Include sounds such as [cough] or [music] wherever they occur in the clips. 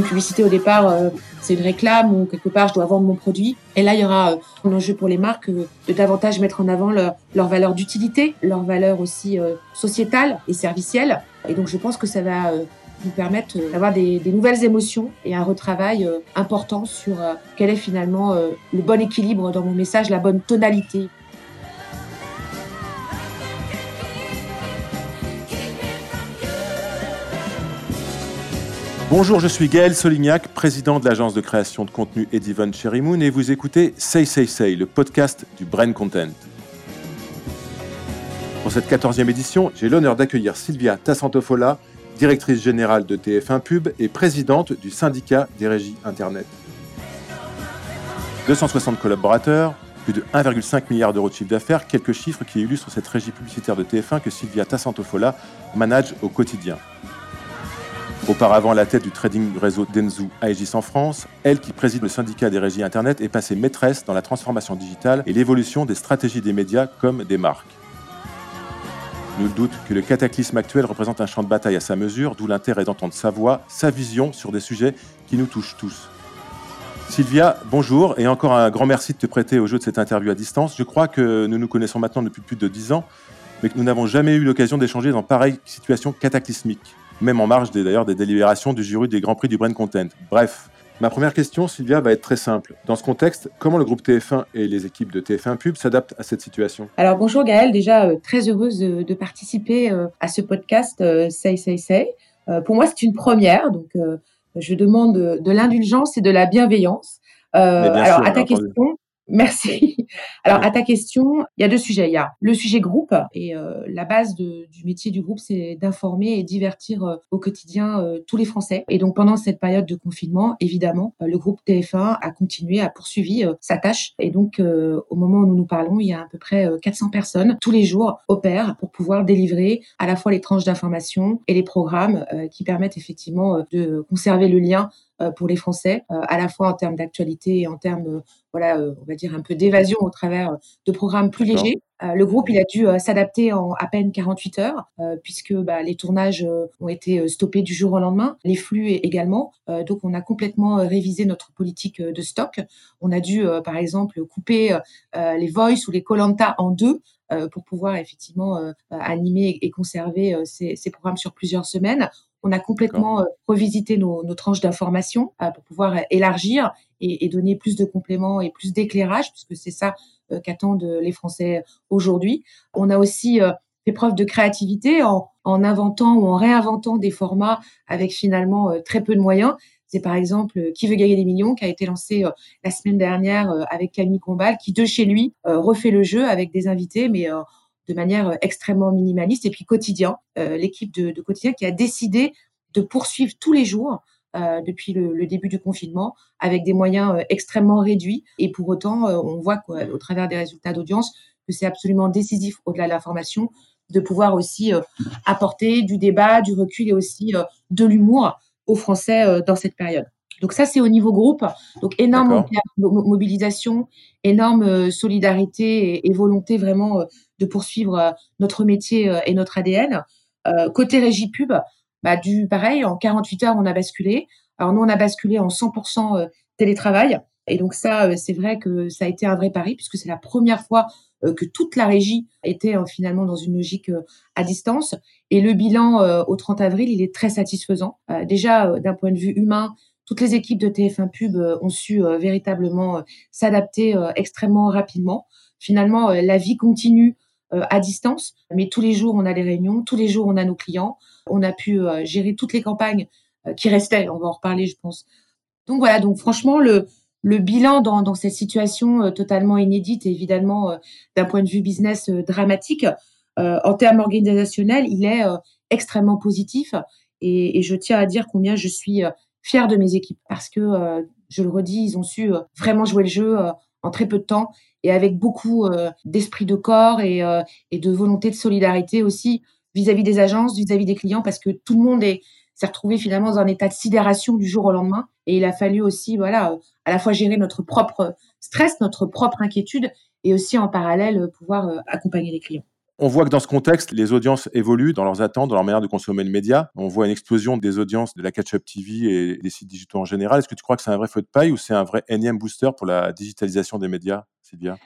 Une publicité au départ, euh, c'est une réclame ou quelque part je dois vendre mon produit. Et là, il y aura un enjeu pour les marques de davantage mettre en avant leur, leur valeur d'utilité, leur valeur aussi sociétale et servicielle. Et donc je pense que ça va nous permettre d'avoir des, nouvelles émotions et un retravail important sur quel est finalement le bon équilibre dans mon message, la bonne tonalité. Bonjour, je suis Gaël Solignac, président de l'agence de création de contenu Edivan Cherry Moon et vous écoutez Say Say Say, le podcast du Brain Content. Pour cette 14e édition, j'ai l'honneur d'accueillir Sylvia Tassantofola, directrice générale de TF1 Pub et présidente du syndicat des régies Internet. 260 collaborateurs, plus de 1,5 milliard d'euros de chiffre d'affaires, quelques chiffres qui illustrent cette régie publicitaire de TF1 que Sylvia Tassantofola manage au quotidien. Auparavant la tête du trading réseau Denzu Aegis en France, elle qui préside le syndicat des régies Internet est passée maîtresse dans la transformation digitale et l'évolution des stratégies des médias comme des marques. Nul doute que le cataclysme actuel représente un champ de bataille à sa mesure, d'où l'intérêt d'entendre sa voix, sa vision sur des sujets qui nous touchent tous. Sylvia, bonjour et encore un grand merci de te prêter au jeu de cette interview à distance. Je crois que nous nous connaissons maintenant depuis plus de dix ans, mais que nous n'avons jamais eu l'occasion d'échanger dans pareille situation cataclysmique même en marge d'ailleurs des délibérations du jury des Grands Prix du Brain Content. Bref, ma première question, Sylvia, va être très simple. Dans ce contexte, comment le groupe TF1 et les équipes de TF1 Pub s'adaptent à cette situation? Alors bonjour Gaëlle, déjà euh, très heureuse de, participer euh, à ce podcast euh, Say Say Say. pour moi, c'est une première, donc je demande de, l'indulgence et de la bienveillance. alors à ta question, Merci. Alors, à ta question, il y a deux sujets. Il y a le sujet groupe et euh, la base de, du métier du groupe, c'est d'informer et divertir euh, au quotidien euh, tous les Français. Et donc, pendant cette période de confinement, évidemment, le groupe TF1 a continué, a poursuivi sa tâche. Et donc, au moment où nous nous parlons, il y a à peu près 400 personnes tous les jours opèrent pour pouvoir délivrer à la fois les tranches d'information et les programmes qui permettent effectivement de conserver le lien euh, pour les Français, euh, à la fois en termes d'actualité et en termes, euh, voilà, on va dire un peu d'évasion au travers de programmes plus légers. le groupe, il a dû s'adapter en à peine 48 heures, puisque bah, les tournages ont été stoppés du jour au lendemain, les flux également. donc, on a complètement révisé notre politique de stock. On a dû, par exemple, couper les Voice ou les Colanta en deux pour pouvoir effectivement animer et conserver ces, ces, programmes sur plusieurs semaines. On a complètement euh, revisité nos, tranches d'information euh, pour pouvoir euh, élargir et, donner plus de compléments et plus d'éclairage, puisque c'est ça qu'attendent les Français aujourd'hui. On a aussi fait preuve de créativité en, inventant ou en réinventant des formats avec finalement très peu de moyens. C'est par exemple Qui veut gagner des millions qui a été lancé la semaine dernière avec Camille Combal qui de chez lui refait le jeu avec des invités mais de manière euh, extrêmement minimaliste. Et puis quotidien, euh, l'équipe de, quotidien qui a décidé de poursuivre tous les jours euh, depuis le, début du confinement avec des moyens extrêmement réduits. Et pour autant, on voit au travers des résultats d'audience que c'est absolument décisif au-delà de la formation de pouvoir aussi apporter du débat, du recul et aussi de l'humour aux Français dans cette période. Donc ça, c'est au niveau groupe. Donc énorme mobilisation, énorme euh, solidarité et, volonté vraiment euh, de poursuivre euh, notre métier et notre ADN. côté régie pub, bah, du pareil, en 48 heures, on a basculé. Alors nous, on a basculé en 100% télétravail. Et donc ça, c'est vrai que ça a été un vrai pari puisque c'est la première fois que toute la régie était finalement dans une logique à distance. Et le bilan au 30 avril, il est très satisfaisant. déjà, d'un point de vue humain, toutes les équipes de TF1 Pub euh, ont su euh, véritablement euh, s'adapter extrêmement rapidement. Finalement, la vie continue à distance, mais tous les jours on a des réunions, tous les jours on a nos clients. On a pu gérer toutes les campagnes qui restaient. On va en reparler, je pense. Donc voilà. Donc franchement, le bilan dans, cette situation totalement inédite et évidemment d'un point de vue business dramatique, en termes organisationnels, il est extrêmement positif. Et, je tiens à dire combien je suis fière de mes équipes parce que, euh, je le redis, ils ont su euh, vraiment jouer le jeu euh, en très peu de temps et avec beaucoup d'esprit de corps et, et, de volonté de solidarité aussi vis-à-vis des agences, vis-à-vis des clients, parce que tout le monde est s'est retrouvé finalement dans un état de sidération du jour au lendemain. Et il a fallu aussi, voilà, à la fois gérer notre propre stress, notre propre inquiétude, et aussi en parallèle pouvoir accompagner les clients. On voit que dans ce contexte, les audiences évoluent dans leurs attentes, dans leur manière de consommer le média. On voit une explosion des audiences de la catch-up TV et des sites digitaux en général. Est-ce que tu crois que c'est un vrai feu de paille ou c'est un vrai énième booster pour la digitalisation des médias, Sylvia?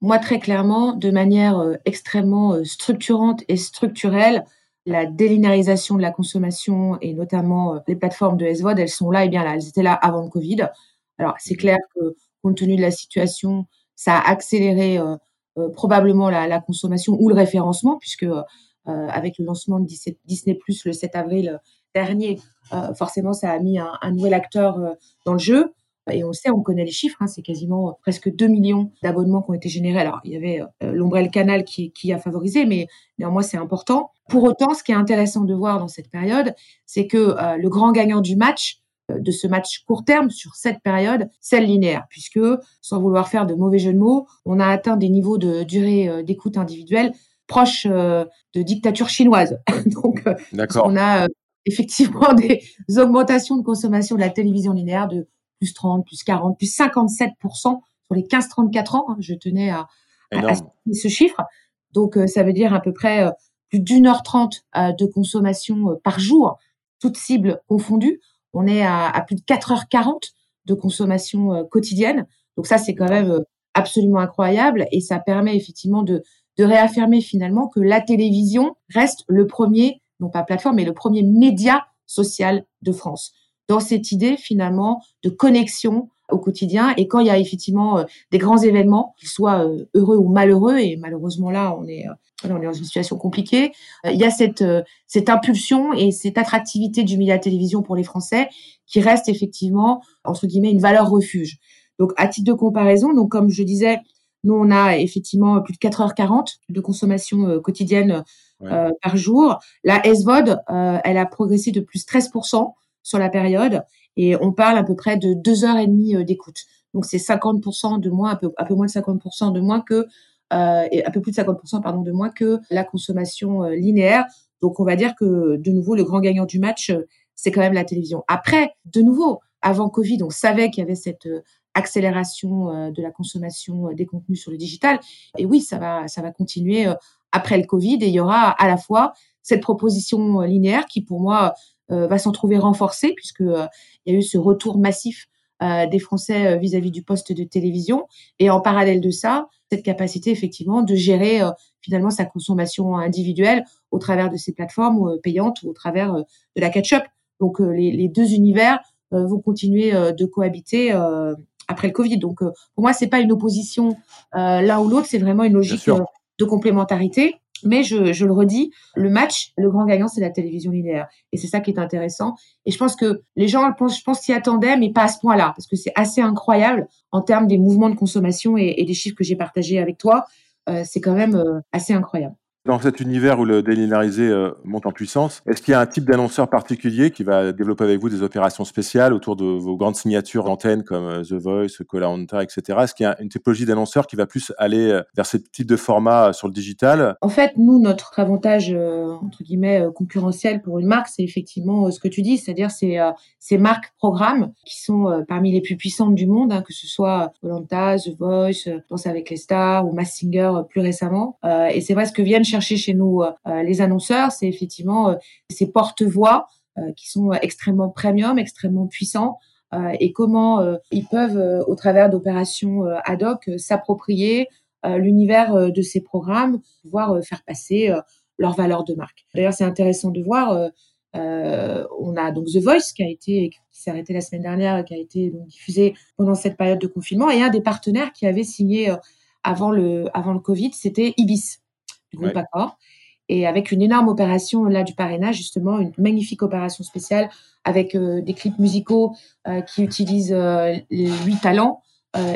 Moi, très clairement, de manière euh, extrêmement euh, structurante et structurelle, la délinéarisation de la consommation et notamment euh, les plateformes de SVOD, elles sont là et bien là. Elles étaient là avant le Covid. Alors, c'est clair que compte tenu de la situation, ça a accéléré probablement la, consommation ou le référencement, puisque euh, avec le lancement de Disney Plus le 7 avril dernier, euh, forcément, ça a mis un, nouvel acteur dans le jeu. Et on sait, on connaît les chiffres, hein, c'est quasiment presque 2 millions d'abonnements qui ont été générés. Alors, il y avait euh, l'ombrelle canal qui, a favorisé, mais néanmoins, c'est important. Pour autant, ce qui est intéressant de voir dans cette période, c'est que euh, le grand gagnant du match, euh, de ce match court terme sur cette période, celle linéaire, puisque, sans vouloir faire de mauvais jeux de mots, on a atteint des niveaux de durée euh, d'écoute individuelle proches euh, de dictature chinoise. [laughs] Donc, on a effectivement [laughs] des augmentations de consommation de la télévision linéaire de plus 30, plus 40, plus 57% sur les 15-34 ans. Hein. je tenais à, à, ce chiffre. Donc, ça veut dire à peu près plus d'une heure trente de consommation par jour, toutes cibles confondues on est à, plus de 4h40 de consommation euh, quotidienne. Donc ça, c'est quand même euh, absolument incroyable et ça permet effectivement de, de réaffirmer finalement que la télévision reste le premier, non pas plateforme, mais le premier média social de France. Dans cette idée finalement de connexion au quotidien et quand il y a effectivement euh, des grands événements, qu'ils soient heureux ou malheureux, et malheureusement là on est on est dans une situation compliquée. Euh, il y a cette, euh, cette impulsion et cette attractivité du média télévision pour les Français qui reste effectivement, entre guillemets, une valeur refuge. Donc, à titre de comparaison, donc comme je disais, nous, on a effectivement plus de 4h40 de consommation euh, quotidienne par jour. La SVOD, elle a progressé de plus 13% sur la période et on parle à peu près de 2h30 d'écoute. Donc, c'est 50% de moins, un peu, un peu moins de 50% de moins que euh, et un peu plus de 50% pardon, de moins que la consommation euh, linéaire. Donc on va dire que de nouveau le grand gagnant du match, euh, c'est quand même la télévision. Après, de nouveau, avant Covid, on savait qu'il y avait cette accélération de la consommation des contenus sur le digital. Et oui, ça va, ça va continuer après le Covid. Et il y aura à la fois cette proposition linéaire qui, pour moi, va s'en trouver renforcée puisque il y a eu ce retour massif des Français vis-à-vis -vis du poste de télévision. Et en parallèle de ça, cette capacité effectivement de gérer euh, finalement sa consommation individuelle au travers de ces plateformes euh, payantes ou au travers euh, de la catch-up. Donc les, deux univers vont continuer de cohabiter après le Covid. Donc pour moi, c'est pas une opposition l'un ou l'autre, c'est vraiment une logique de complémentarité. Mais je, le redis, le match, le grand gagnant, c'est la télévision linéaire. Et c'est ça qui est intéressant. Et je pense que les gens, je pense, s'y attendaient, mais pas à ce point-là, parce que c'est assez incroyable en termes des mouvements de consommation et, et des chiffres que j'ai partagés avec toi. Euh, c'est quand même euh, assez incroyable. Dans cet univers où le délinéarisé euh, monte en puissance, est-ce qu'il y a un type d'annonceur particulier qui va développer avec vous des opérations spéciales autour de vos grandes signatures d'antennes comme euh, The Voice, Colanta, etc. Est-ce qu'il y a une typologie d'annonceur qui va plus aller euh, vers ce type de format sur le digital? En fait, nous, notre avantage, entre guillemets, concurrentiel pour une marque, c'est effectivement ce que tu dis, c'est-à-dire ces, ces marques programmes qui sont parmi les plus puissantes du monde, hein, que ce soit Colanta, The Voice, Danse avec les stars ou Mass Singer plus récemment. et c'est vrai ce que viennent chercher chez nous euh, euh, les annonceurs, c'est effectivement euh, ces porte-voix qui sont extrêmement premium, extrêmement puissants, et comment ils peuvent, au travers d'opérations ad hoc, s'approprier l'univers de ces programmes, pouvoir faire passer leur valeur de marque. D'ailleurs, c'est intéressant de voir. on a donc The Voice qui a été qui s'est arrêté la semaine dernière, qui a été donc, diffusé pendant cette période de confinement, et un des partenaires qui avait signé avant le avant le Covid, c'était Ibis groupe Et avec une énorme opération là du parrainage, justement, une magnifique opération spéciale avec euh, des clips musicaux euh, qui utilisent euh, les huit talents,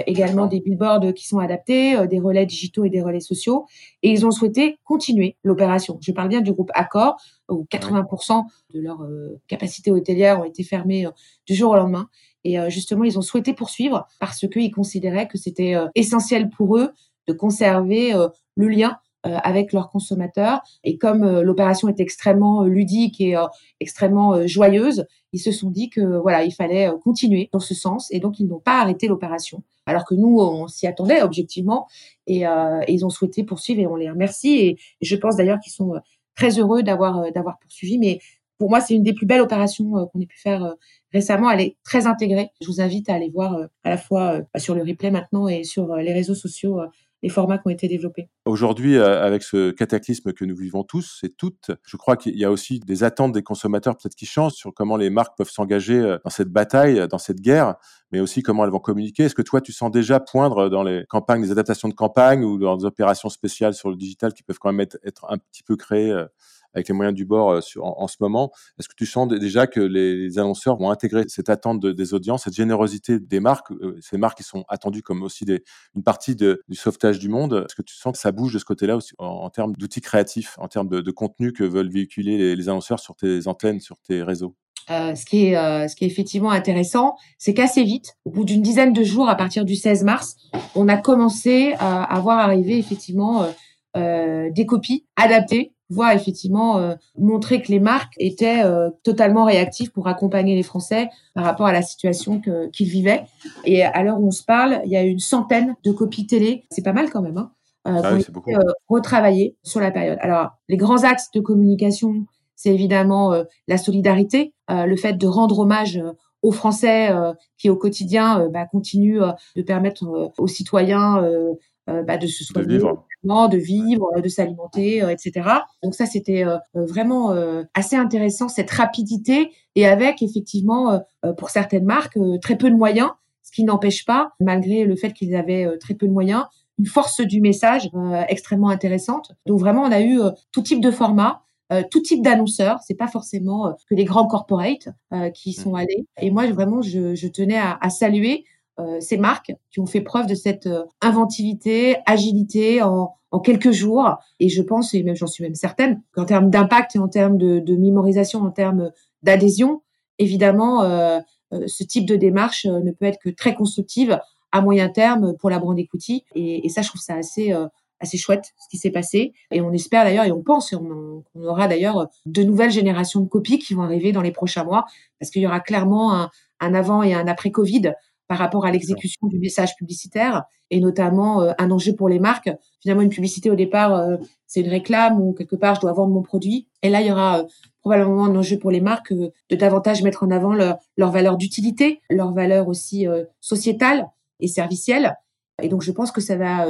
également des billboards qui sont adaptés, des relais digitaux et des relais sociaux. Et ils ont souhaité continuer l'opération. Je parle bien du groupe Accor, où 80% de leurs capacités hôtelières ont été fermées du jour au lendemain. Et justement, ils ont souhaité poursuivre parce qu'ils considéraient que c'était essentiel pour eux de conserver le lien avec leurs consommateurs. Et comme l'opération est extrêmement ludique et extrêmement joyeuse, ils se sont dit que voilà, il fallait continuer dans ce sens et donc ils n'ont pas arrêté l'opération. Alors que nous, on s'y attendait objectivement et, ils ont souhaité poursuivre et on les remercie. Et, et je pense d'ailleurs qu'ils sont très heureux d'avoir d'avoir poursuivi. Mais pour moi, c'est une des plus belles opérations qu'on ait pu faire récemment. Elle est très intégrée. Je vous invite à aller voir à la fois sur le replay maintenant et sur les réseaux sociaux les formats qui ont été développés. Aujourd'hui, euh, avec ce cataclysme que nous vivons tous et toutes, je crois qu'il y a aussi des attentes des consommateurs peut-être qui changent sur comment les marques peuvent s'engager euh, dans cette bataille, dans cette guerre, mais aussi comment elles vont communiquer. Est-ce que toi, tu sens déjà poindre dans les campagnes, des adaptations de campagne ou dans des opérations spéciales sur le digital qui peuvent quand même être, être un petit peu créées euh, avec les moyens du bord euh, en, ce moment. Est-ce que tu sens déjà que les, annonceurs vont intégrer cette attente des audiences, cette générosité des marques, euh, ces marques qui sont attendues comme aussi une partie de, du sauvetage du monde? Est-ce que tu sens que ça bouge de ce côté-là aussi en, termes d'outils créatifs, en termes de, contenu que veulent véhiculer les, annonceurs sur tes antennes, sur tes réseaux? Euh, ce, qui est, ce qui est effectivement intéressant, c'est qu'assez vite, au bout d'une dizaine de jours, à partir du 16 mars, on a commencé à, à voir arriver effectivement des copies adaptées voit effectivement euh, montrer que les marques étaient euh, totalement réactives pour accompagner les Français par rapport à la situation qu'ils vivaient. Et à l'heure où on se parle, il y a une centaine de copies télé. C'est pas mal quand même. Hein, euh, ah oui, retravaillé sur la période. Alors, les grands axes de communication, c'est évidemment la solidarité, le fait de rendre hommage aux Français qui au quotidien bah, continuent de permettre aux citoyens bah, de se soigner, de vivre, de s'alimenter, euh, etc. Donc ça, c'était euh, vraiment euh, assez intéressant, cette rapidité, et avec effectivement, pour certaines marques, très peu de moyens, ce qui n'empêche pas, malgré le fait qu'ils avaient très peu de moyens, une force du message extrêmement intéressante. Donc vraiment, on a eu tout type de format. tout type d'annonceurs, c'est pas forcément que les grands corporates qui sont mmh. allés. Et moi, vraiment, je, je tenais à, à saluer ces marques qui ont fait preuve de cette euh, inventivité, agilité en, quelques jours. Et je pense, et j'en suis même certaine, qu'en termes d'impact et en termes de, mémorisation, en termes d'adhésion, évidemment, euh, euh, ce type de démarche ne peut être que très constructive à moyen terme pour la brand equity. Et, et ça, je trouve ça assez assez chouette ce qui s'est passé. Et on espère d'ailleurs, et on pense, qu'on on aura d'ailleurs de nouvelles générations de copies qui vont arriver dans les prochains mois, parce qu'il y aura clairement un avant et un après Covid par rapport à l'exécution du message publicitaire et notamment euh, un enjeu pour les marques. Finalement, une publicité au départ, euh, c'est une réclame ou quelque part je dois vendre mon produit. Et là, il y aura euh, probablement un enjeu pour les marques de davantage mettre en avant leur, leur valeur d'utilité, leur valeur aussi sociétale et servicielle. Et donc, je pense que ça va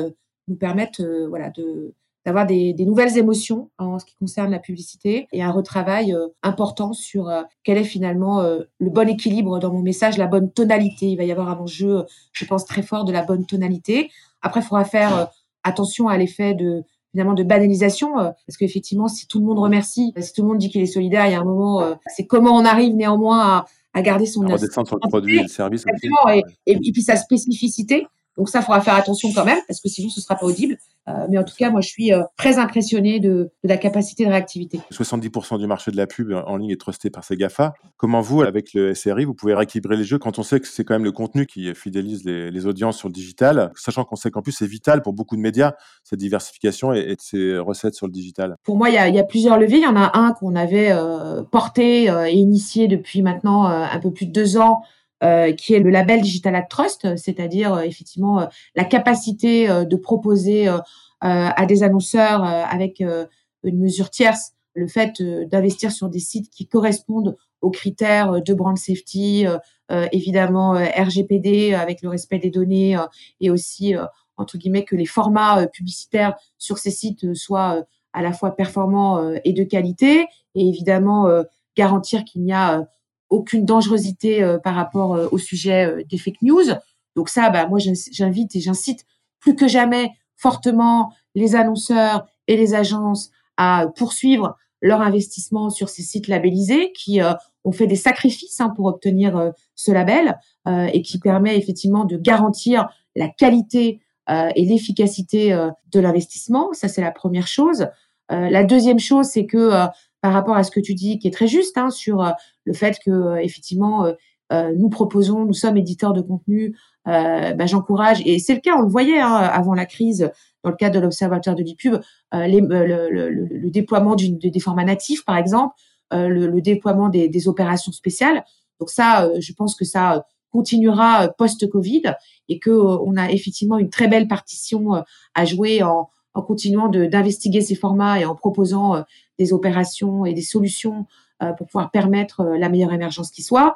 nous permettre, voilà, de d'avoir des, des, nouvelles émotions en ce qui concerne la publicité et un retravail euh, important sur euh, quel est finalement euh, le bon équilibre dans mon message, la bonne tonalité. Il va y avoir un enjeu, je pense, très fort de la bonne tonalité. Après, il faudra faire attention à l'effet de finalement de banalisation parce qu'effectivement si tout le monde remercie si tout le monde dit qu'il est solidaire il y a un moment c'est comment on arrive néanmoins à, à garder son à redescendre sur le produit et le service et, et, et, puis sa spécificité donc ça, il faudra faire attention quand même, parce que sinon, ce sera pas audible. Euh, mais en tout cas, moi, je suis euh, très impressionné de, de, la capacité de réactivité. 70% du marché de la pub en ligne est trusté par ces GAFA. Comment vous, avec le SRI, vous pouvez rééquilibrer les jeux quand on sait que c'est quand même le contenu qui fidélise les, les audiences sur le digital, sachant qu'on sait qu'en plus, c'est vital pour beaucoup de médias, cette diversification et, et ces recettes sur le digital? Pour moi, il y a, y a, plusieurs leviers. Il y en a un qu'on avait euh, porté et initié depuis maintenant un peu plus de deux ans, euh, qui est le label Digital Act Trust, c'est-à-dire euh, effectivement euh, la capacité de proposer à des annonceurs avec une mesure tierce le fait d'investir sur des sites qui correspondent aux critères de brand safety, évidemment RGPD avec le respect des données et aussi entre guillemets que les formats publicitaires sur ces sites soient à la fois performants et de qualité et évidemment garantir qu'il n'y a aucune dangerosité euh, par rapport euh, au sujet euh, des fake news. Donc ça, bah, moi, j'invite et j'incite plus que jamais fortement les annonceurs et les agences à poursuivre leur investissement sur ces sites labellisés qui ont fait des sacrifices hein, pour obtenir ce label et qui permet effectivement de garantir la qualité et l'efficacité de l'investissement. Ça, c'est la première chose. la deuxième chose, c'est que par rapport à ce que tu dis, qui est très juste, hein, sur euh, le fait que euh, effectivement euh, nous proposons, nous sommes éditeurs de contenu, bah, j'encourage, et c'est le cas, on le voyait hein, avant la crise, dans le cadre de l'Observatoire de l'IPUB, le, déploiement des formats natifs, par exemple, le, déploiement des, des, opérations spéciales. Donc ça, je pense que ça continuera post-Covid et que on a effectivement une très belle partition à jouer en, en continuant d'investiguer ces formats et en proposant euh, des opérations et des solutions euh, pour pouvoir permettre euh, la meilleure émergence qui soit.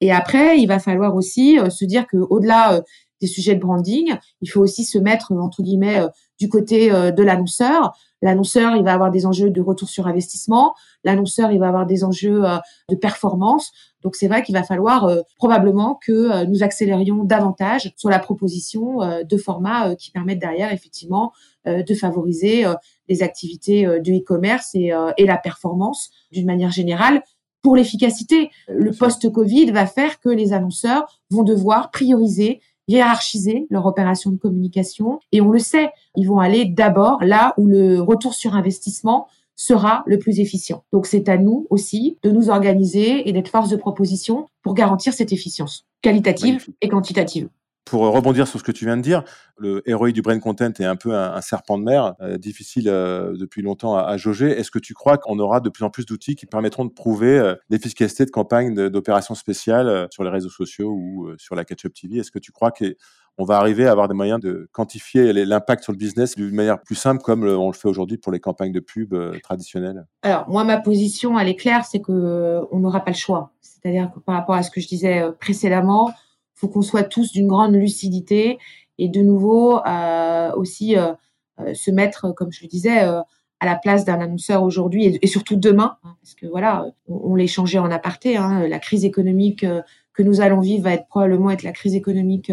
Et après, il va falloir aussi se dire que au-delà des sujets de branding, il faut aussi se mettre entre guillemets du côté de l'annonceur. L'annonceur, il va avoir des enjeux de retour sur investissement. L'annonceur, il va avoir des enjeux de performance. Donc c'est vrai qu'il va falloir probablement que nous accélérions davantage sur la proposition de formats qui permettent derrière effectivement euh, de favoriser euh, les activités euh, de e-commerce et, et la performance d'une manière générale pour l'efficacité. Le post-Covid va faire que les annonceurs vont devoir prioriser hiérarchiser leur opération de communication. Et on le sait, ils vont aller d'abord là où le retour sur investissement sera le plus efficient. Donc c'est à nous aussi de nous organiser et d'être force de proposition pour garantir cette efficience qualitative et quantitative. Pour rebondir sur ce que tu viens de dire, le ROI du brain content est un peu un, serpent de mer, euh, difficile euh, depuis longtemps à, jauger. Est-ce que tu crois qu'on aura de plus en plus d'outils qui permettront de prouver euh, l'efficacité de campagnes d'opérations spéciales sur les réseaux sociaux ou sur la Catch-up TV Est-ce que tu crois qu'on va arriver à avoir des moyens de quantifier l'impact sur le business d'une manière plus simple comme on le fait aujourd'hui pour les campagnes de pub traditionnelles? Alors moi ma position elle est claire, c'est que on n'aura pas le choix. C'est-à-dire que par rapport à ce que je disais précédemment, faut qu'on soit tous d'une grande lucidité et de nouveau euh, aussi euh, euh, se mettre, comme je le disais, à la place d'un annonceur aujourd'hui et, surtout demain, hein, parce que voilà, on, on changé en aparté. Hein, la crise économique que nous allons vivre va probablement être la crise économique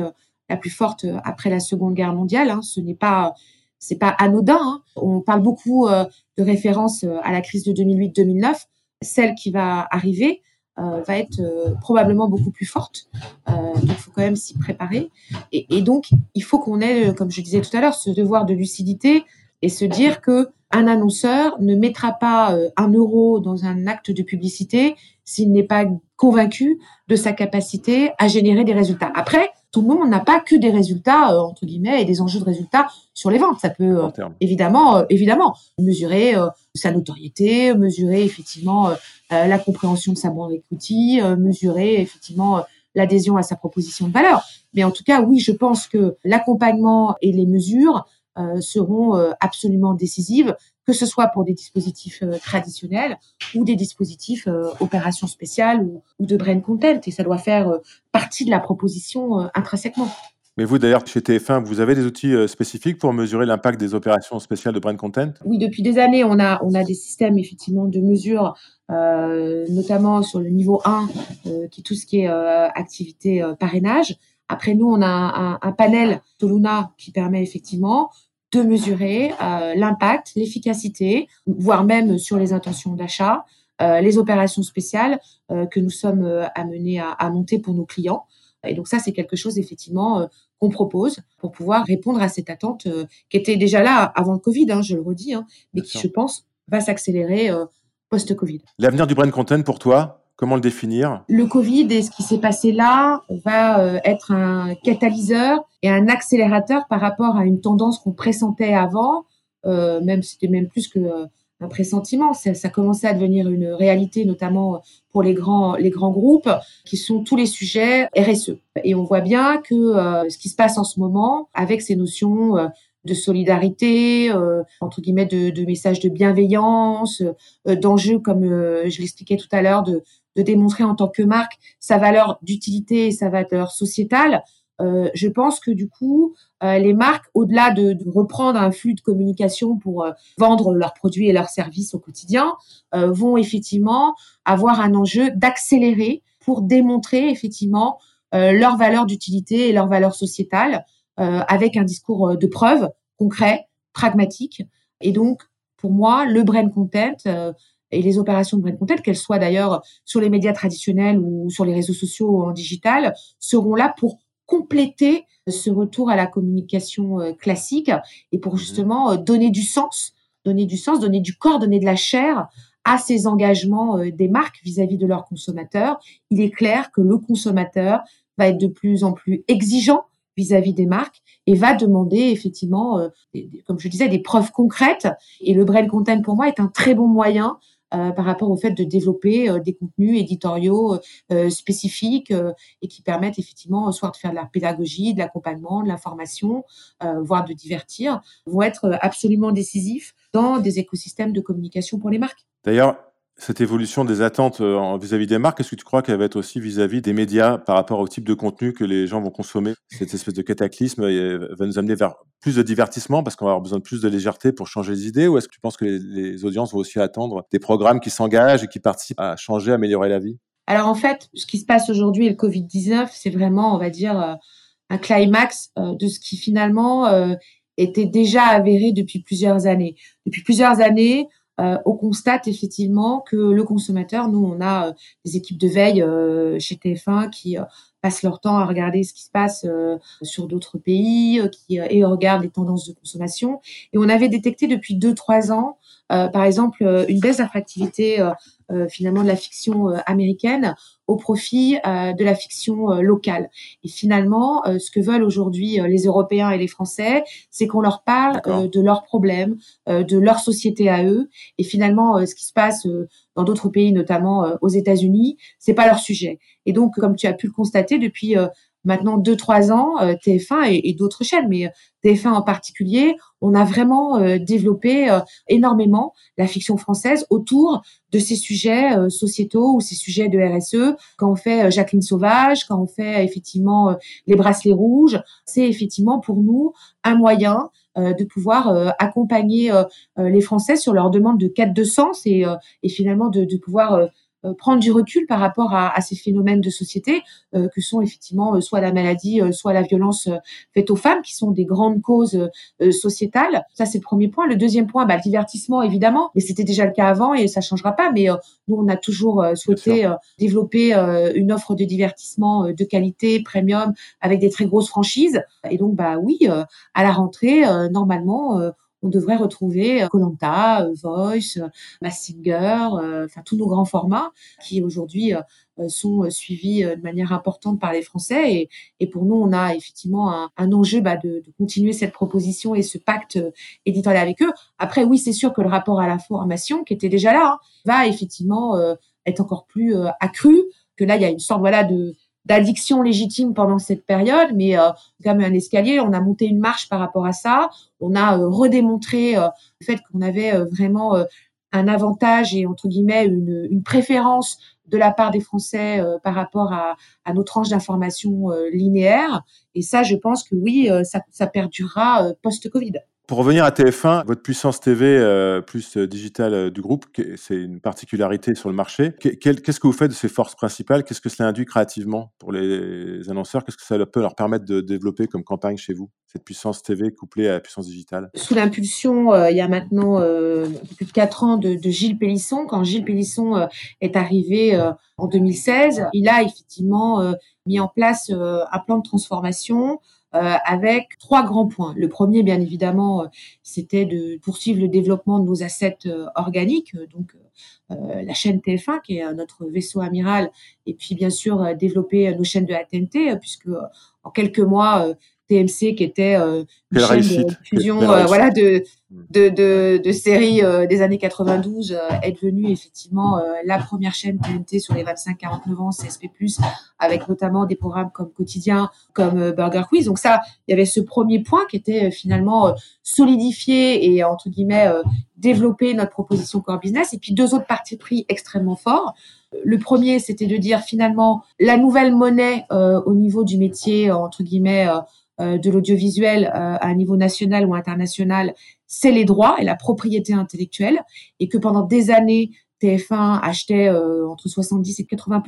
la plus forte après la Seconde Guerre mondiale. Hein. ce n'est pas c'est pas anodin. On parle beaucoup de référence à la crise de 2008-2009, celle qui va arriver. Euh, va être euh, probablement beaucoup plus forte. Euh, il faut quand même s'y préparer. Et, et, donc, il faut qu'on ait, comme je disais tout à l'heure, ce devoir de lucidité et se dire que un annonceur ne mettra pas un euro dans un acte de publicité s'il n'est pas convaincu de sa capacité à générer des résultats. Après, tout le monde n'a pas que des résultats euh, entre guillemets et des enjeux de résultats sur les ventes. Ça peut euh, évidemment, euh, évidemment, mesurer sa notoriété, mesurer effectivement la compréhension de sa brand equity, mesurer effectivement l'adhésion à sa proposition de valeur. Mais en tout cas, oui, je pense que l'accompagnement et les mesures seront absolument décisives que ce soit pour des dispositifs euh, traditionnels ou des dispositifs euh, opérations spéciales ou, de brain content. Et ça doit faire euh, partie de la proposition intrinsèquement. Mais vous, d'ailleurs, chez TF1, vous avez des outils spécifiques pour mesurer l'impact des opérations spéciales de brain content? Oui, depuis des années, on a, on a des systèmes effectivement de mesure, notamment sur le niveau 1, qui est tout ce qui est activité parrainage. Après, nous, on a un, un panel Soluna qui permet effectivement de mesurer euh, l'impact, l'efficacité, voire même sur les intentions d'achat, euh, les opérations spéciales euh, que nous sommes amenés à, à, monter pour nos clients. Et donc ça, c'est quelque chose effectivement qu'on propose pour pouvoir répondre à cette attente qui était déjà là avant le Covid, hein, je le redis, hein, mais qui, je pense, va s'accélérer post-Covid. L'avenir du brand content pour toi, Comment le définir? Le Covid et ce qui s'est passé là va euh, être un catalyseur et un accélérateur par rapport à une tendance qu'on pressentait avant, euh, même c'était même plus que euh, un pressentiment, ça, ça commençait à devenir une réalité, notamment pour les grands les grands groupes, qui sont tous les sujets RSE. Et on voit bien que ce qui se passe en ce moment, avec ces notions de solidarité, entre guillemets de, de, messages de bienveillance, d'enjeux comme je l'expliquais tout à l'heure de, de démontrer en tant que marque sa valeur d'utilité et sa valeur sociétale, euh, je pense que du coup, euh, les marques, au-delà de, reprendre un flux de communication pour euh, vendre leurs produits et leurs services au quotidien, vont effectivement avoir un enjeu d'accélérer pour démontrer effectivement leur valeur d'utilité et leur valeur sociétale avec un discours de preuve concret, pragmatique. Et donc, pour moi, le brand content, et les opérations de brand content, qu'elles soient d'ailleurs sur les médias traditionnels ou sur les réseaux sociaux ou en digital, seront là pour compléter ce retour à la communication euh, classique et pour mmh justement euh, donner du sens, donner du sens, donner du corps, donner de la chair à ces engagements des marques vis-à-vis de leurs consommateurs, il est clair que le consommateur va être de plus en plus exigeant vis-à-vis des marques et va demander effectivement, comme je disais, des preuves concrètes. Et le Braille Content pour moi est un très bon moyen euh, par rapport au fait de développer euh, des contenus éditoriaux euh, spécifiques et qui permettent effectivement soit de faire de la pédagogie, de l'accompagnement, de l'information, voire de divertir, vont être absolument décisifs dans des écosystèmes de communication pour les marques. D'ailleurs, cette évolution des attentes euh, vis-à-vis des marques, est-ce que tu crois qu'elle va être aussi vis-à-vis des médias par rapport au type de contenu que les gens vont consommer? Cette espèce de cataclysme euh, va nous amener vers plus de divertissement parce qu'on va avoir besoin de plus de légèreté pour changer les idées Ou est-ce que tu penses que les, audiences vont aussi attendre des programmes qui s'engagent et qui participent à changer, améliorer la vie? Alors en fait, ce qui se passe aujourd'hui le Covid-19, c'est vraiment, on va dire, euh, un climax de ce qui finalement était déjà avéré depuis plusieurs années. Depuis plusieurs années, euh, on constate effectivement que le consommateur, nous, on a euh, des équipes de veille euh, chez TF1 qui passent leur temps à regarder ce qui se passe sur d'autres pays, qui et regardent les tendances de consommation. Et on avait détecté depuis deux trois ans, par exemple, une baisse d'attractivité finalement de la fiction américaine au profit euh, de la fiction euh, locale. Et finalement, euh, ce que veulent aujourd'hui les Européens et les Français, c'est qu'on leur parle de leurs problèmes, de leur société à eux. Et finalement, ce qui se passe dans d'autres pays, notamment aux États-Unis, c'est pas leur sujet. Et donc, comme tu as pu le constater depuis maintenant deux trois ans, euh, TF1 et, d'autres chaînes, mais euh, TF1 en particulier, on a vraiment euh, développé énormément la fiction française autour de ces sujets sociétaux ou ces sujets de RSE. Quand on fait Jacqueline Sauvage, quand on fait effectivement les bracelets rouges, c'est effectivement pour nous un moyen de pouvoir accompagner les Français sur leur demande de quête de sens et, et finalement de, de pouvoir prendre du recul par rapport à, à ces phénomènes de société euh, que sont effectivement euh, soit la maladie, soit la violence faite aux femmes, qui sont des grandes causes sociétales. Ça, c'est le premier point. Le deuxième point, bah, le divertissement, évidemment, mais c'était déjà le cas avant et ça changera pas. Mais nous, on a toujours souhaité développer une offre de divertissement de qualité, premium, avec des très grosses franchises. Et donc, bah oui, à la rentrée, normalement on devrait retrouver euh, Colanta, euh, Voice, euh, Massinger, enfin tous nos grands formats qui aujourd'hui sont suivis de manière importante par les Français. Et, et pour nous, on a effectivement un, un enjeu bah, de, de, continuer cette proposition et ce pacte éditorial avec eux. Après, oui, c'est sûr que le rapport à la formation, qui était déjà là, hein, va effectivement être encore plus accru. Que là, il y a une sorte voilà de d'addiction légitime pendant cette période, mais euh, comme un escalier, on a monté une marche par rapport à ça. On a euh, redémontré euh, le fait qu'on avait euh, vraiment un avantage et entre guillemets une, une, préférence de la part des Français par rapport à, à, nos tranches d'information linéaires. Et ça, je pense que oui, ça, ça perdurera post-Covid. Pour revenir à TF1, votre puissance TV euh, plus euh, digitale euh, du groupe, c'est une particularité sur le marché. Qu'est-ce que vous faites de ces forces principales? Qu'est-ce que cela induit créativement pour les annonceurs? Qu'est-ce que ça peut leur permettre de développer comme campagne chez vous cette puissance TV couplée à la puissance digitale? Sous l'impulsion, il y a maintenant plus de quatre ans de, de, Gilles Pélisson, quand Gilles Pélisson est arrivé en 2016, il a effectivement mis en place un plan de transformation euh, avec trois grands points. Le premier, bien évidemment, euh, c'était de poursuivre le développement de nos assets euh, organiques, donc la chaîne TF1 qui est notre vaisseau amiral, et puis bien sûr développer nos chaînes de la TNT, puisque en quelques mois, TMC qui était euh, une chaîne de fusion euh, voilà de mm. de, de, de séries euh, des années 92 euh, est devenue effectivement la première chaîne TNT sur les 25-49 ans CSP+ avec notamment des programmes comme quotidien comme Burger Quiz. Donc ça il y avait ce premier point qui était finalement solidifier et entre guillemets développer notre proposition core business. Et puis deux autres parties pris extrêmement forts. Le premier, c'était de dire finalement la nouvelle monnaie au niveau du métier entre guillemets euh, de l'audiovisuel euh, à un niveau national ou international, c'est les droits et la propriété intellectuelle, et que pendant des années, TF1 achetait euh, entre 70 et 80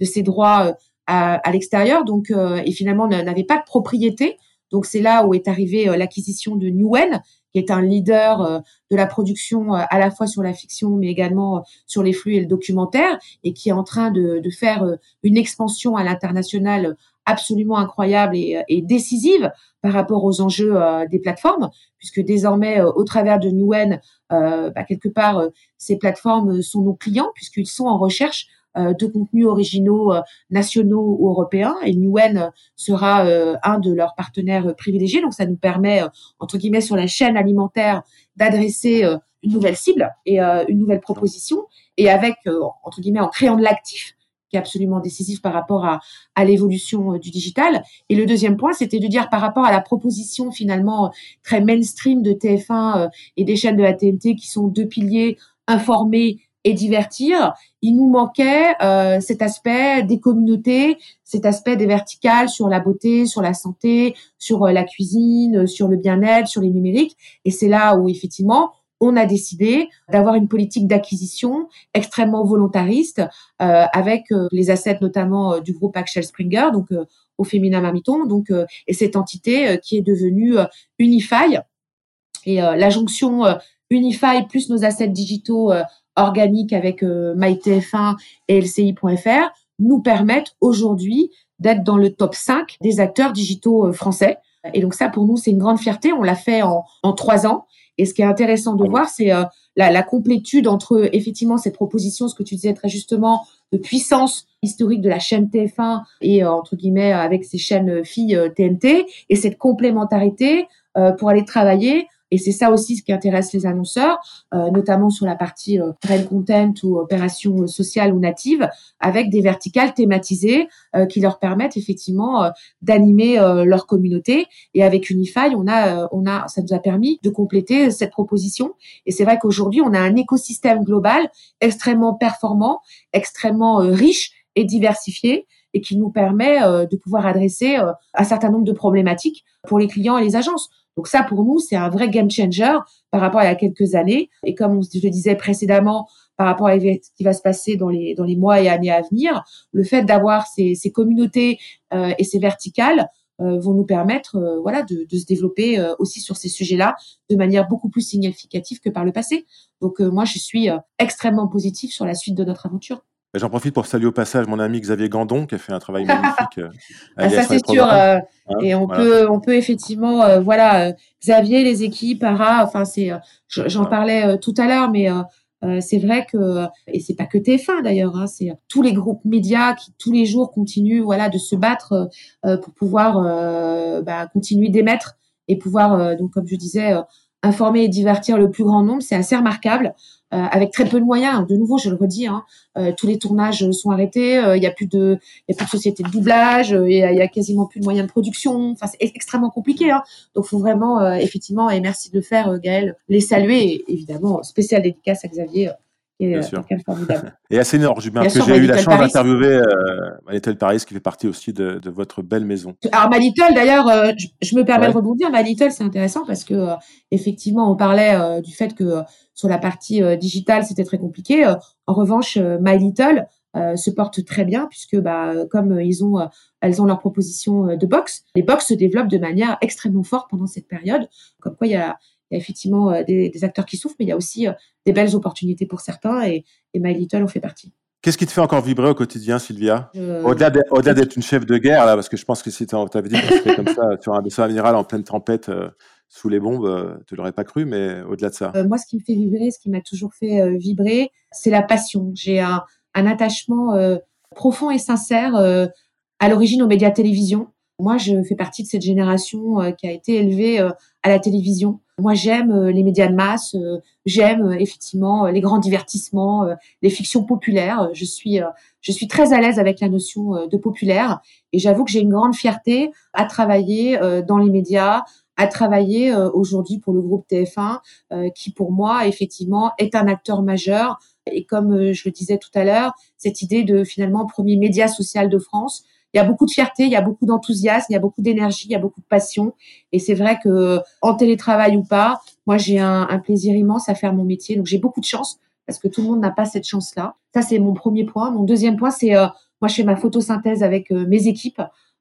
de ses droits à, à l'extérieur, donc et finalement n'avait pas de propriété. Donc c'est là où est arrivée l'acquisition de Newen, qui est un leader de la production à la fois sur la fiction, mais également sur les flux et le documentaire, et qui est en train de, de faire une expansion à l'international absolument incroyable et, et décisive par rapport aux enjeux des plateformes, puisque désormais, au travers de Newen, bah, quelque part, ces plateformes sont nos clients, puisqu'ils sont en recherche euh, de contenus originaux euh, nationaux ou européens. Et Newen sera euh, un de leurs partenaires privilégiés. Donc, ça nous permet, entre guillemets, sur la chaîne alimentaire, d'adresser une nouvelle cible et une nouvelle proposition. Et avec, entre guillemets, en créant de l'actif qui est absolument décisif par rapport à, l'évolution du digital. Et le deuxième point, c'était de dire par rapport à la proposition finalement très mainstream de TF1 et des chaînes de la TNT qui sont deux piliers informés et divertir, il nous manquait euh, cet aspect des communautés, cet aspect des verticales sur la beauté, sur la santé, sur euh, la cuisine, sur le bien-être, sur les numériques. Et c'est là où effectivement on a décidé d'avoir une politique d'acquisition extrêmement volontariste euh, avec les assets notamment du groupe Axel Springer, donc au féminin Mamiton, donc et cette entité qui est devenue Unify. Et la jonction Unify plus nos assets digitaux organiques avec euh, MyTF1 et LCI.fr nous permettent aujourd'hui d'être dans le top 5 des acteurs digitaux euh, français. Et donc ça, pour nous, c'est une grande fierté. On l'a fait en, en trois ans. Et ce qui est intéressant de voir, c'est euh, la, la, complétude entre effectivement cette proposition, ce que tu disais très justement, de puissance historique de la chaîne TF1 et entre guillemets avec ces chaînes filles TNT, et cette complémentarité pour aller travailler et c'est ça aussi ce qui intéresse les annonceurs, euh, notamment sur la partie euh, content ou opération sociale ou native, avec des verticales thématisées euh, qui leur permettent effectivement euh, d'animer euh, leur communauté. Et avec Unify, on a, on a, ça nous a permis de compléter cette proposition. Et c'est vrai qu'aujourd'hui, on a un écosystème global extrêmement performant, extrêmement riche et diversifié et qui nous permet de pouvoir adresser un certain nombre de problématiques pour les clients et les agences. Donc ça, pour nous, c'est un vrai game changer par rapport à il y a quelques années. Et comme je le disais précédemment, par rapport à ce qui va se passer dans les, dans les mois et années à venir, le fait d'avoir ces, ces communautés euh, et ces verticales euh, vont nous permettre euh, voilà, de, de, se développer aussi sur ces sujets-là de manière beaucoup plus significative que par le passé. Donc moi, je suis extrêmement positive sur la suite de notre aventure. J'en profite pour saluer au passage mon ami Xavier Gandon qui a fait un travail [laughs] magnifique. Euh, ah, ça c'est sûr. Euh, hein, et on peut, on peut effectivement, euh, voilà, Xavier, les équipes, Ara, enfin c'est, j'en parlais tout à l'heure, mais c'est vrai que et c'est pas que TF1 d'ailleurs, hein, c'est tous les groupes médias qui tous les jours continuent, voilà, de se battre pour pouvoir bah, continuer d'émettre et pouvoir donc comme je disais informer et divertir le plus grand nombre, c'est assez remarquable. Euh, avec très peu de moyens. De nouveau, je le redis, hein, euh, tous les tournages sont arrêtés. Euh, il y a plus de, il a plus de société de doublage. Il y, a quasiment plus de moyens de production. Enfin, c'est extrêmement compliqué. Hein. Donc, faut vraiment, effectivement, et merci de le faire, Gaël, les saluer. Évidemment, spécial dédicace à Xavier. Et, assez énorme, que j'ai eu la chance d'interviewer euh, Paris, qui fait partie aussi de, de votre belle maison. Alors Malitel, d'ailleurs, je, me permets de rebondir. Malitel, c'est intéressant parce que effectivement, on parlait du fait que sur la partie euh, digitale, c'était très compliqué. Euh, en revanche, euh, My Little se porte très bien puisque, bah, comme ils ont, elles ont leur proposition de box, les box se développent de manière extrêmement forte pendant cette période. Comme quoi, il y a, effectivement des, acteurs qui souffrent, mais il y a aussi des belles opportunités pour certains et, My Little en fait partie. Qu'est-ce qui te fait encore vibrer au quotidien, Sylvia? Au-delà d'être une chef de guerre, là, parce que je pense que si tu avais dit que comme ça [laughs] sur un vaisseau amiral en pleine tempête, sous les bombes, euh, tu l'aurais pas cru, mais au-delà de ça. Euh, moi, ce qui me fait vibrer, ce qui m'a toujours fait euh, vibrer, c'est la passion. J'ai un, un, attachement profond et sincère à l'origine aux médias télévision. Moi, je fais partie de cette génération qui a été élevée à la télévision. Moi, j'aime les médias de masse, j'aime effectivement les grands divertissements, les fictions populaires. Je suis, je suis très à l'aise avec la notion de populaire et j'avoue que j'ai une grande fierté à travailler dans les médias, à travailler euh, aujourd'hui pour le groupe TF1, euh, qui pour moi effectivement est un acteur majeur. Et comme euh, je le disais tout à l'heure, cette idée de finalement premier média social de France, il y a beaucoup de fierté, il y a beaucoup d'enthousiasme, il y a beaucoup d'énergie, il y a beaucoup de passion. Et c'est vrai que en télétravail ou pas, moi j'ai un, plaisir immense à faire mon métier. Donc j'ai beaucoup de chance parce que tout le monde n'a pas cette chance-là. Ça c'est mon premier point. Mon deuxième point, c'est moi je fais ma photosynthèse avec mes équipes.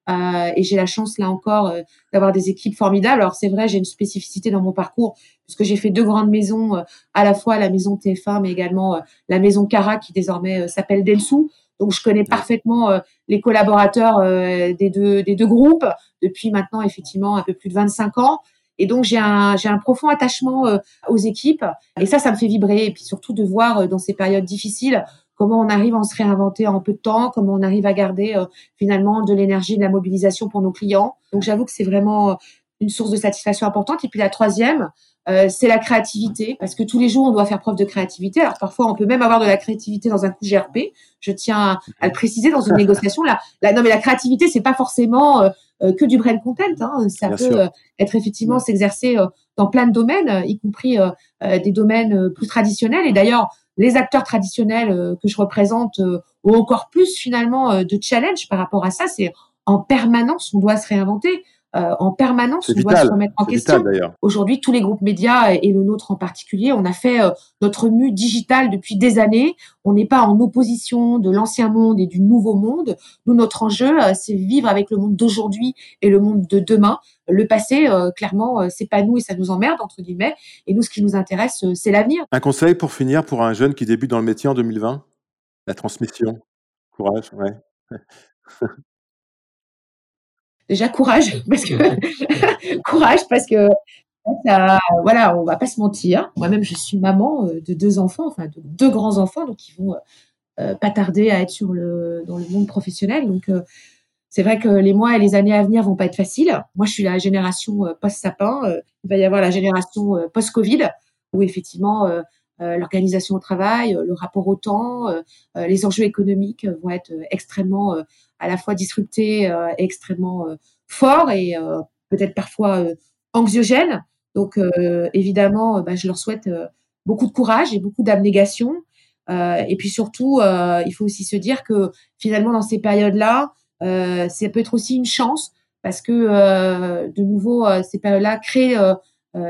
Euh, et j'ai la chance là encore euh, d'avoir des équipes formidables. Alors c'est vrai, j'ai une spécificité dans mon parcours puisque j'ai fait deux grandes maisons, euh, à la fois la maison TF1 mais également la maison Cara qui désormais s'appelle Delsou. Donc, je connais parfaitement les collaborateurs des, deux, des deux groupes depuis maintenant, effectivement, un peu plus de 25 ans. Et donc, j'ai un, j'ai un profond attachement aux équipes. Et ça, ça me fait vibrer. Et puis surtout de voir dans ces périodes difficiles comment on arrive à se réinventer en peu de temps, comment on arrive à garder euh, finalement de l'énergie, de la mobilisation pour nos clients. Donc j'avoue que c'est vraiment euh, une source de satisfaction importante. Et puis la troisième, euh, c'est la créativité, parce que tous les jours, on doit faire preuve de créativité. Alors parfois, on peut même avoir de la créativité dans un coup GRP. Je tiens à, le préciser dans une [laughs] négociation. Là, non, mais la créativité, c'est pas forcément que du brain content. Hein. Ça peut être effectivement s'exercer dans plein de domaines, y compris des domaines plus traditionnels. Et d'ailleurs, les acteurs traditionnels euh, que je représente euh, ont encore plus finalement euh, de challenge par rapport à ça. C'est en permanence, on doit se réinventer. En permanence, on doit se remettre en question. Aujourd'hui, tous les groupes médias et le nôtre en particulier, on a fait notre mue digital depuis des années. On n'est pas en opposition de l'ancien monde et du nouveau monde. Nous, notre enjeu, c'est vivre avec le monde d'aujourd'hui et le monde de demain. Le passé, euh, clairement, euh, c'est pas nous et ça nous emmerde entre guillemets. Et nous, ce qui nous intéresse, euh, c'est l'avenir. Un conseil pour finir pour un jeune qui débute dans le métier en 2020 La transmission. Courage, ouais. [laughs] Déjà [laughs] [laughs] courage parce que courage parce que voilà, on va pas se mentir. Moi-même, je suis maman de deux enfants, enfin de deux grands enfants, donc ils vont pas tarder à être sur le dans le monde professionnel. Donc c'est vrai que les mois et les années à venir vont pas être faciles. Moi, je suis la génération euh, post-sapin. Euh, il va y avoir la génération euh, post-Covid, où effectivement l'organisation au travail, le rapport au temps, les enjeux économiques vont être extrêmement à la fois disruptés et extrêmement forts et peut-être parfois anxiogènes. Donc évidemment, bah, je leur souhaite beaucoup de courage et beaucoup d'abnégation. et puis surtout, il faut aussi se dire que finalement, dans ces périodes-là, euh, ça peut être aussi une chance parce que euh, de nouveau euh, ces périodes-là créent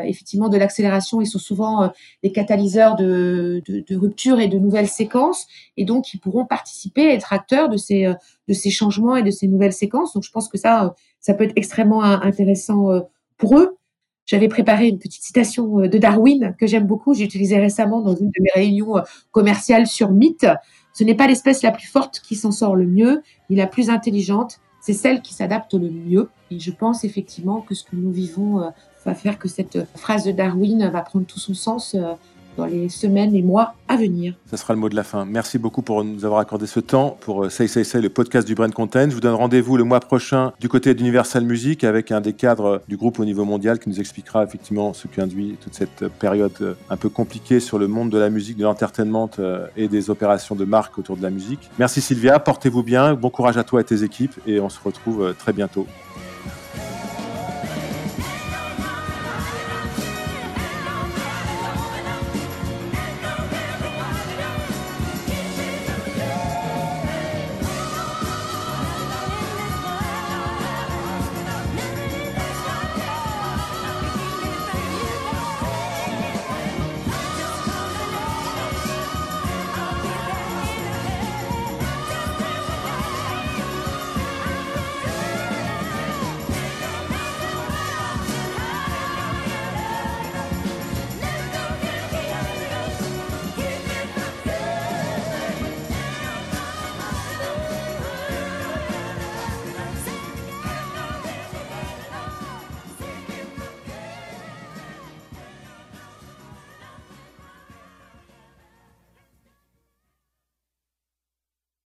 effectivement de l'accélération. Ils sont souvent les catalyseurs de, de, rupture et de nouvelles séquences, et donc ils pourront participer, être acteurs de ces ces changements et de ces nouvelles séquences. Donc je pense que ça ça peut être extrêmement intéressant pour eux. J'avais préparé une petite citation de Darwin que j'aime beaucoup. J'ai utilisé récemment dans une de mes réunions commerciales sur Mythe. Ce n'est pas l'espèce la plus forte qui s'en sort le mieux, ni la plus intelligente, c'est celle qui s'adapte le mieux. Et je pense effectivement que ce que nous vivons euh, va faire que cette phrase de Darwin va prendre tout son sens euh, dans les semaines et mois à venir. Ça sera le mot de la fin. Merci beaucoup pour nous avoir accordé ce temps pour euh, Say Say Say, le podcast du Brand Content. Je vous donne rendez-vous le mois prochain du côté d'Universal Music avec un des cadres du groupe au niveau mondial qui nous expliquera effectivement ce qu'induit toute cette période euh, un peu compliquée sur le monde de la musique, de l'entertainment euh, et des opérations de marque autour de la musique. Merci Sylvia, portez-vous bien, bon courage à toi et tes équipes et on se retrouve très bientôt.